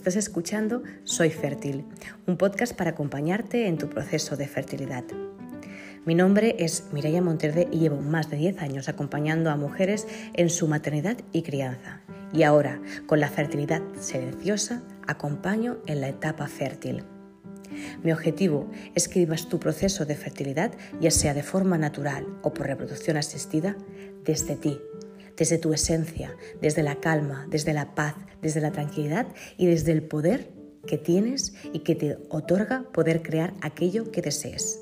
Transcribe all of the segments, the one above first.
Estás escuchando Soy Fértil, un podcast para acompañarte en tu proceso de fertilidad. Mi nombre es Mireia Monterde y llevo más de 10 años acompañando a mujeres en su maternidad y crianza. Y ahora, con la fertilidad silenciosa, acompaño en la etapa fértil. Mi objetivo es que vivas tu proceso de fertilidad, ya sea de forma natural o por reproducción asistida, desde ti, desde tu esencia, desde la calma, desde la paz, desde la tranquilidad y desde el poder que tienes y que te otorga poder crear aquello que desees.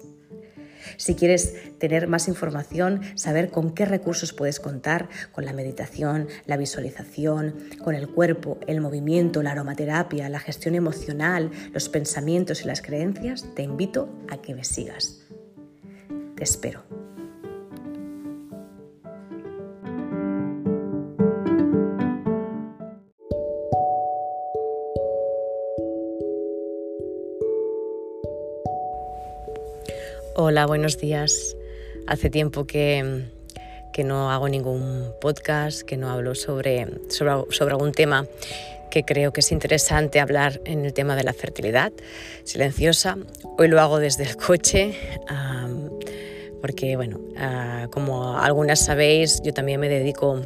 Si quieres tener más información, saber con qué recursos puedes contar, con la meditación, la visualización, con el cuerpo, el movimiento, la aromaterapia, la gestión emocional, los pensamientos y las creencias, te invito a que me sigas. Te espero. Hola, buenos días. Hace tiempo que, no hago ningún podcast, que no hablo sobre, sobre, algún tema que creo que es interesante hablar en el tema de la fertilidad silenciosa. Hoy lo hago desde el coche. porque, bueno, ah, como algunas sabéis, yo también me dedico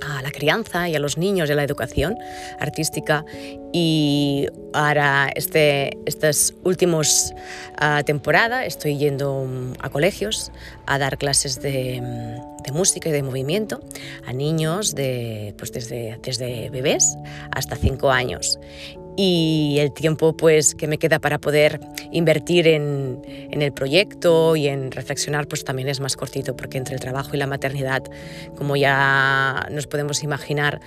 a la crianza y a los niños y a la educación artística y ahora este, estas últimas uh, temporada estoy yendo mm, a colegios a dar clases de, mm, de, música y de movimiento a niños de, pues desde, desde bebés hasta 5 años y el tiempo pues que me queda para poder invertir en, en, el proyecto y en reflexionar pues también es más cortito porque entre el trabajo y la maternidad como ya nos podemos imaginar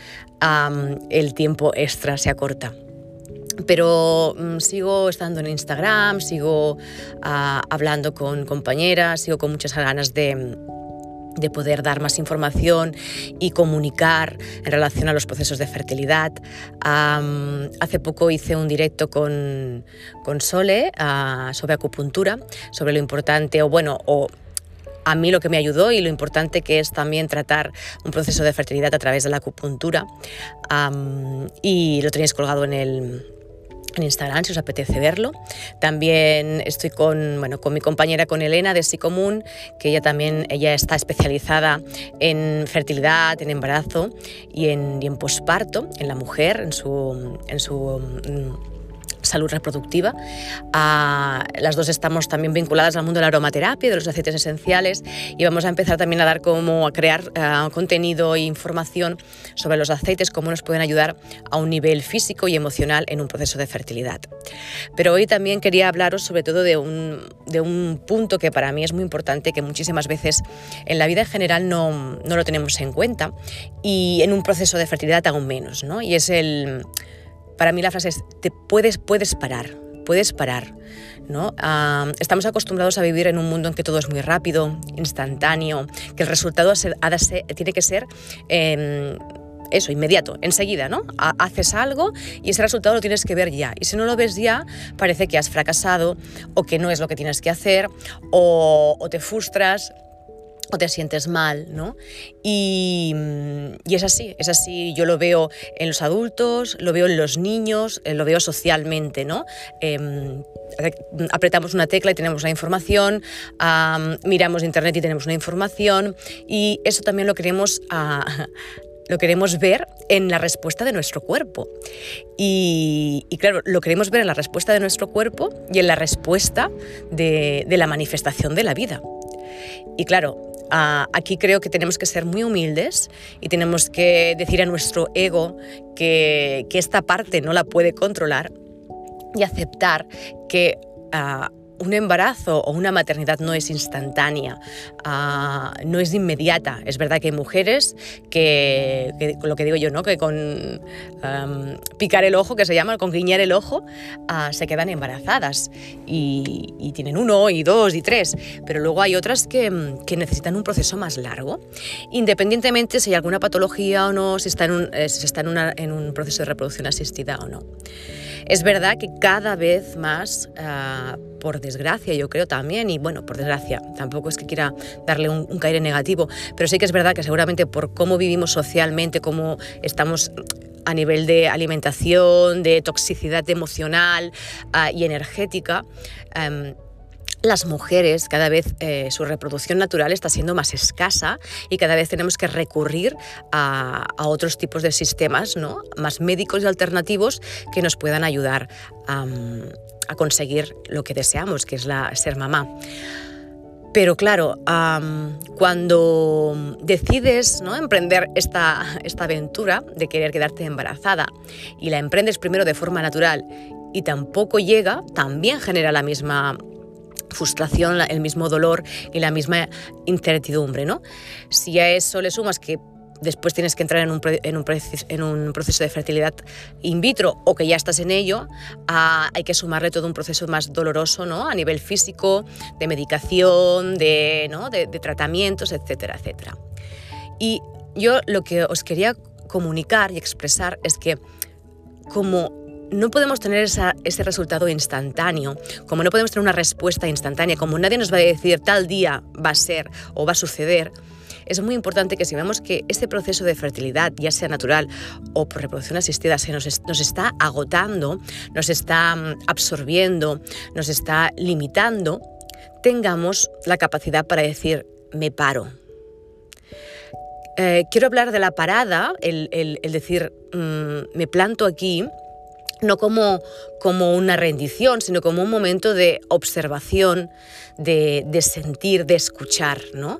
el tiempo extra se acorta. Pero mm, sigo estando en Instagram, sigo ah, hablando con compañeras, sigo con muchas ganas de, de poder dar más información y comunicar en relación a los procesos de fertilidad. hace poco hice un directo con, con Sole ah, sobre acupuntura, sobre lo importante, o bueno, o a mí lo que me ayudó y lo importante que es también tratar un proceso de fertilidad a través de la acupuntura. y lo tenéis colgado en el, en Instagram si os apetece verlo. También estoy con, bueno, con mi compañera, con Elena de Psicomún, que ella también ella está especializada en fertilidad, en embarazo y en, y en posparto, en la mujer, en su, en su mm, salud reproductiva. Ah, las dos estamos también vinculadas al mundo de la aromaterapia, de los aceites esenciales y vamos a empezar también a dar como a crear ah, contenido e información sobre los aceites, cómo nos pueden ayudar a un nivel físico y emocional en un proceso de fertilidad. Pero hoy también quería hablaros sobre todo de un, de un punto que para mí es muy importante, que muchísimas veces en la vida en general no, no lo tenemos en cuenta y en un proceso de fertilidad aún menos, ¿no? Y es el para mí la frase es, te puedes, puedes parar, puedes parar. ¿no? estamos acostumbrados a vivir en un mundo en que todo es muy rápido, instantáneo, que el resultado tiene que ser... Em, eso, inmediato, enseguida, ¿no? haces algo y ese resultado lo tienes que ver ya. Y si no lo ves ya, parece que has fracasado o que no es lo que tienes que hacer o te frustras o te sientes mal, ¿no? Y, y, es así, es así, yo lo veo en los adultos, lo veo en los niños, eh, lo veo socialmente, ¿no? Em, apretamos una tecla y tenemos la información, miramos internet y tenemos una información y eso también lo queremos, lo queremos ver en la respuesta de nuestro cuerpo. Y, claro, lo queremos ver en la respuesta de nuestro cuerpo y en la respuesta de, de la manifestación de la vida. Y claro, aquí creo que tenemos que ser muy humildes y tenemos que decir a nuestro ego que, esta parte no la puede controlar y aceptar que un embarazo o una maternidad no es instantánea, ah, no es inmediata. Es verdad que hay mujeres que, lo que digo yo, ¿no? que con picar el ojo, que se llama, con guiñar el ojo, ah, se quedan embarazadas y, tienen uno y dos y tres. Pero luego hay otras que, necesitan un proceso más largo, independientemente si hay alguna patología o no, si está en un, eh, está en un proceso de reproducción asistida o no. Es verdad que cada vez más, ah, por desgracia yo creo también, y bueno, por desgracia, tampoco es que quiera darle un, un caire negativo, pero sí que es verdad que seguramente por cómo vivimos socialmente, cómo estamos a nivel de alimentación, de toxicidad emocional ah, y energética. Em, las mujeres cada vez eh, su reproducción natural está siendo más escasa y cada vez tenemos que recurrir a, otros tipos de sistemas ¿no? más médicos y alternativos que nos puedan ayudar a, conseguir lo que deseamos, que es la, ser mamá. Pero claro, cuando decides ¿no? emprender esta, esta aventura de querer quedarte embarazada y la emprendes primero de forma natural y tampoco llega, también genera la misma frustración, el mismo dolor y la misma incertidumbre. ¿no? Si a eso le sumas que después tienes que entrar en un, proceso de fertilidad in vitro o que ya estás en ello, hay que sumarle todo un proceso más doloroso ¿no? a nivel físico, de medicación, de, de tratamientos, etcétera, etcétera. Y yo lo que os quería comunicar y expresar es que como no podemos tener ese resultado instantáneo, como no podemos tener una respuesta instantánea, como nadie nos va a decir tal día va a ser o va a suceder, es muy importante que si vemos que este proceso de fertilidad, ya sea natural o por reproducción asistida, se nos, está agotando, nos está mm, absorbiendo, nos está limitando, tengamos la capacidad para decir, me paro. Eh, quiero hablar de la parada, el, decir, mm, me planto aquí, no como, como una rendición, sino como un momento de observación, de, sentir, de escuchar, ¿no?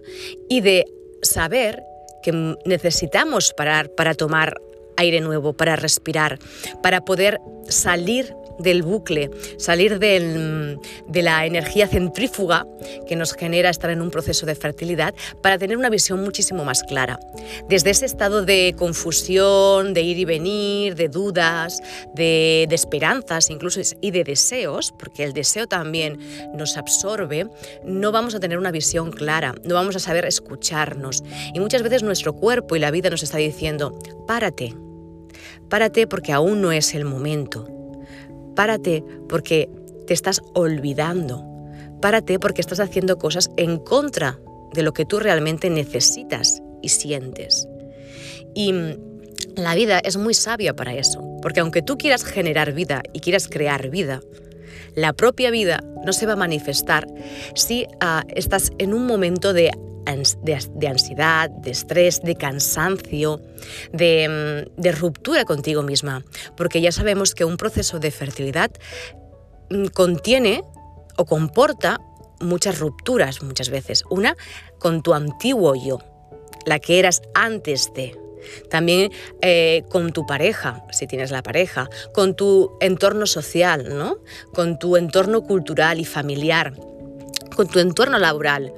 Y de saber que necesitamos parar para tomar aire nuevo, para respirar, para poder salir del bucle, salir de la energía centrífuga que nos genera estar en un proceso de fertilidad para tener una visión muchísimo más clara. Desde ese estado de confusión, de ir y venir, de dudas, de, de esperanzas incluso y de deseos, porque el deseo también nos absorbe, no vamos a tener una visión clara, no vamos a saber escucharnos. Y muchas veces nuestro cuerpo y la vida nos está diciendo, párate, párate porque aún no es el momento. Párate porque te estás olvidando. Párate porque estás haciendo cosas en contra de lo que tú realmente necesitas y sientes. Y mm, la vida es muy sabia para eso, porque aunque tú quieras generar vida y quieras crear vida, la propia vida no se va a manifestar si ah, estás en un momento de de, ansiedad, de estrés, de cansancio, de, mm, de ruptura contigo misma, porque ya sabemos que un proceso de fertilidad mm, contiene o comporta muchas rupturas muchas veces. Una con tu antiguo yo, la que eras antes de. También eh, con tu pareja, si tienes la pareja, con tu entorno social, ¿no? con tu entorno cultural y familiar, con tu entorno laboral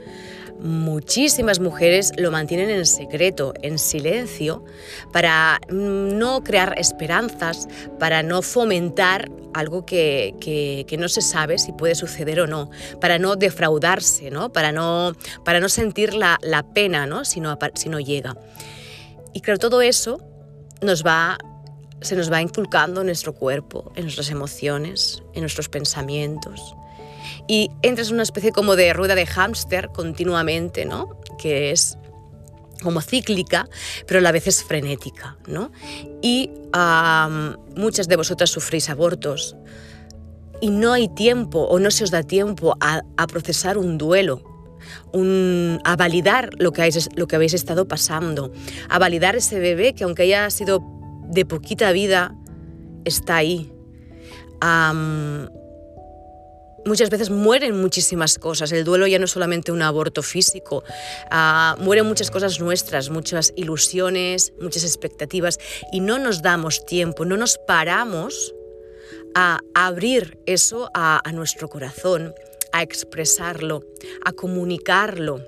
muchísimas mujeres lo mantienen en secreto, en silencio, para no crear esperanzas, para no fomentar algo que, no se sabe si puede suceder o no, para no defraudarse, ¿no? Para, no, para no sentir la, pena ¿no? Si, no, si no llega. Y creo todo eso nos va se nos va inculcando en nuestro cuerpo, en nuestras emociones, en nuestros pensamientos y entras en una especie como de rueda de hámster continuamente, ¿no? Que es como cíclica, pero a la vez es frenética, ¿no? Y muchas de vosotras sufrís abortos y no hay tiempo o no se os da tiempo a, procesar un duelo, a validar lo que, lo que habéis estado pasando, a validar ese bebé que aunque haya sido de poquita vida, está ahí muchas veces mueren muchísimas cosas. El duelo ya no es solamente un aborto físico, uh, mueren muchas cosas nuestras, muchas ilusiones, muchas expectativas y no nos damos tiempo, no nos paramos a abrir eso a nuestro corazón, a expresarlo, a comunicarlo,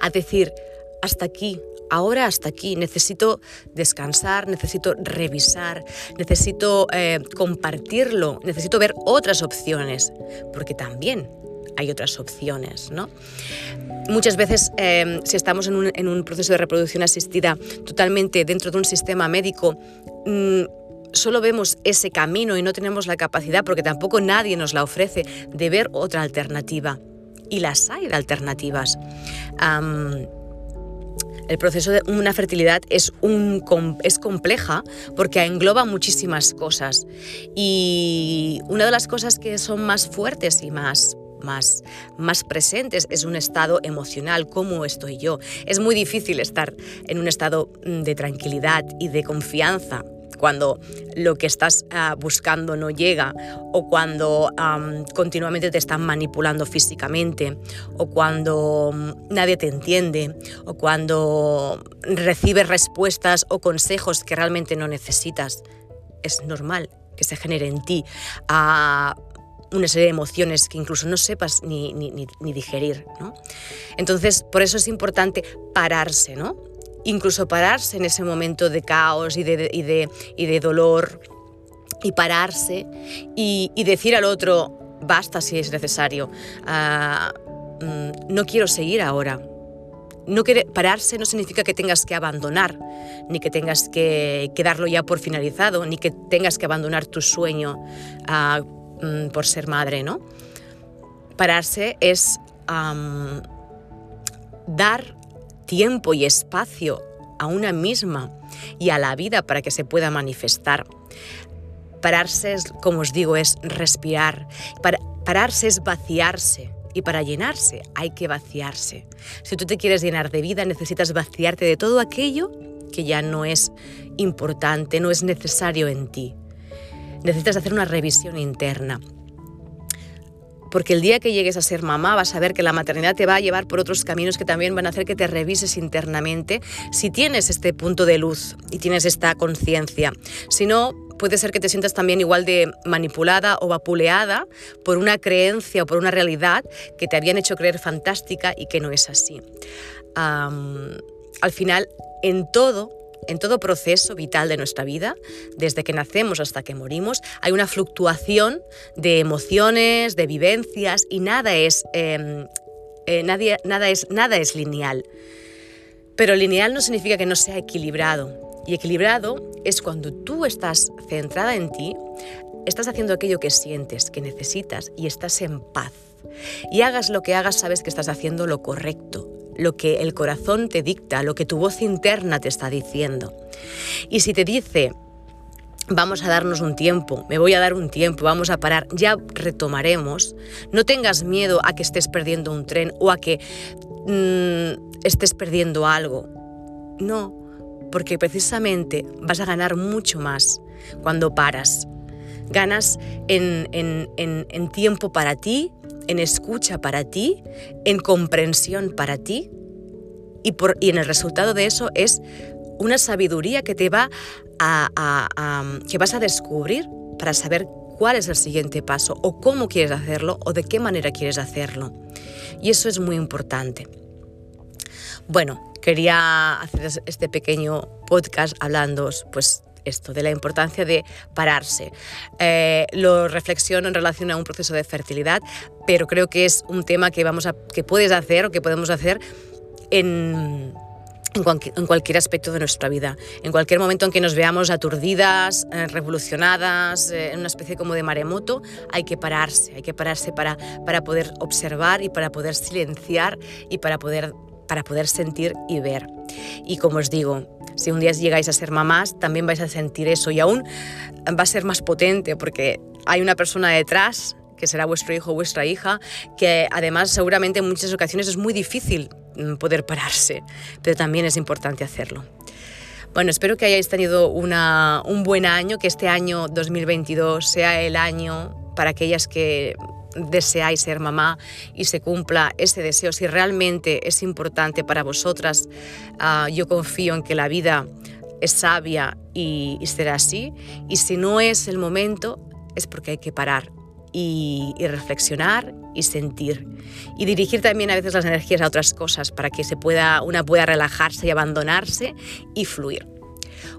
a decir, hasta aquí, ahora hasta aquí, necesito descansar, necesito revisar, necesito eh, compartirlo, necesito ver otras opciones, porque también hay otras opciones, ¿no? Muchas veces, em, si estamos en un, proceso de reproducción asistida totalmente dentro de un sistema médico, mm, solo vemos ese camino y no tenemos la capacidad, porque tampoco nadie nos la ofrece, de ver otra alternativa. Y las hay de alternativas El proceso de una fertilidad es, un, es compleja porque engloba muchísimas cosas. Y una de las cosas que son más fuertes y más más, más presentes es un estado emocional, cómo estoy yo. Es muy difícil estar en un estado mm, de tranquilidad y de confianza cuando lo que estás ah, buscando no llega o cuando continuamente te están manipulando físicamente o cuando mm, nadie te entiende o cuando recibes respuestas o consejos que realmente no necesitas. Es normal que se genere en ti ah, una serie de emociones que incluso no sepas ni, ni, digerir. ¿no? Entonces, por eso es importante pararse, ¿no? Incluso pararse en ese momento de caos y de, y de, y de dolor, y pararse y, decir al otro, basta si es necesario, ah, mm, no quiero seguir ahora. No pararse no significa que tengas que abandonar, ni que tengas que, darlo ya por finalizado, ni que tengas que abandonar tu sueño ah, mm, por ser madre, ¿no? Pararse es dar tiempo y espacio a una misma y a la vida para que se pueda manifestar. Pararse, es, como os digo, es respirar. Para, pararse es vaciarse. Y para llenarse hay que vaciarse. Si tú te quieres llenar de vida, necesitas vaciarte de todo aquello que ya no es importante, no es necesario en ti. Necesitas hacer una revisión interna porque el día que llegues a ser mamá vas a ver que la maternidad te va a llevar por otros caminos que también van a hacer que te revises internamente si tienes este punto de luz y tienes esta conciencia. Si no, puede ser que te sientas también igual de manipulada o vapuleada por una creencia o por una realidad que te habían hecho creer fantástica y que no es así. al final, en todo en todo proceso vital de nuestra vida, desde que nacemos hasta que morimos, hay una fluctuación de emociones, de vivencias y nada es, em, eh, nada, es, nada es lineal. Pero lineal no significa que no sea equilibrado. Y equilibrado es cuando tú estás centrada en ti, estás haciendo aquello que sientes, que necesitas y estás en paz. Y hagas lo que hagas, sabes que estás haciendo lo correcto, lo que el corazón te dicta, lo que tu voz interna te está diciendo. Y si te dice, vamos a darnos un tiempo, me voy a dar un tiempo, vamos a parar, ya retomaremos, no tengas miedo a que estés perdiendo un tren o a que mm, estés perdiendo algo. No, porque precisamente vas a ganar mucho más cuando paras. Ganas en, en tiempo para ti, en escucha para ti, en comprensión para ti y, por, y en el resultado de eso es una sabiduría que te va a, que vas a descubrir para saber cuál es el siguiente paso o cómo quieres hacerlo o de qué manera quieres hacerlo. Y eso es muy importante. Bueno, quería hacer este pequeño podcast hablando pues esto, de la importancia de pararse. Eh, lo reflexiono en relación a un proceso de fertilidad, pero creo que es un tema que, vamos a, que puedes hacer o que podemos hacer en, en, cualquier aspecto de nuestra vida. En cualquier momento en que nos veamos aturdidas, eh, revolucionadas, eh, en una especie como de maremoto, hay que pararse, hay que pararse para, para poder observar y para poder silenciar y para poder, para poder sentir y ver. Y como os digo, si un día llegáis a ser mamás, también vais a sentir eso y aún va a ser más potente porque hay una persona detrás que será vuestro hijo o vuestra hija, que además seguramente en muchas ocasiones es muy difícil mm, poder pararse, pero también es importante hacerlo. Bueno, espero que hayáis tenido un buen año, que este año 2022 sea el año para aquellas que deseáis ser mamá y se cumpla ese deseo, si realmente es importante para vosotras, ah, yo confío en que la vida es sabia y, será así. Y si no es el momento, es porque hay que parar y, reflexionar y sentir. Y dirigir también a veces las energías a otras cosas para que se pueda, una pueda relajarse y abandonarse y fluir.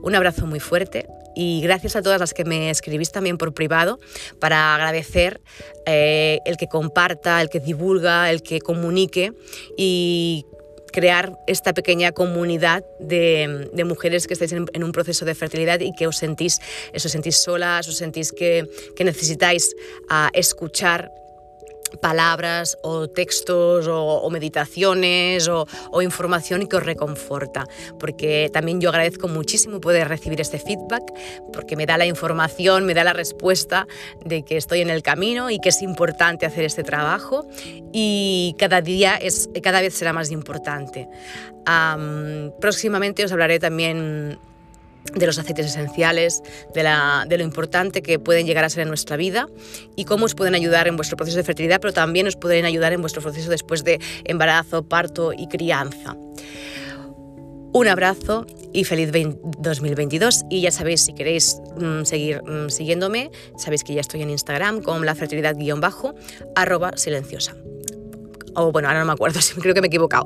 Un abrazo muy fuerte y gracias a todas las que me escribís también por privado para agradecer eh, el que comparta, el que divulga, el que comunique y crear esta pequeña comunidad de, mujeres que estáis en, un proceso de fertilidad y que os sentís, os sentís solas, os sentís que, necesitáis ah, escuchar palabras o textos o, meditaciones o, o, información que os reconforta, porque también yo agradezco muchísimo poder recibir este feedback, porque me da la información, me da la respuesta de que estoy en el camino y que es importante hacer este trabajo y cada día es, cada vez será más importante. próximamente os hablaré también de los aceites esenciales, de, lo importante que pueden llegar a ser en nuestra vida y cómo os pueden ayudar en vuestro proceso de fertilidad, pero también os pueden ayudar en vuestro proceso después de embarazo, parto y crianza. Un abrazo y feliz 2022 y ya sabéis si queréis mm, seguir mm, siguiéndome, sabéis que ya estoy en Instagram con la fertilidad-bajo arroba silenciosa o bueno, ahora no me acuerdo, creo que me he equivocado,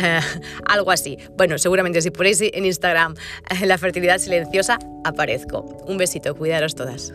eh, algo así. Bueno, seguramente si ponéis en Instagram eh, la fertilidad silenciosa, aparezco. Un besito, cuidaros todas.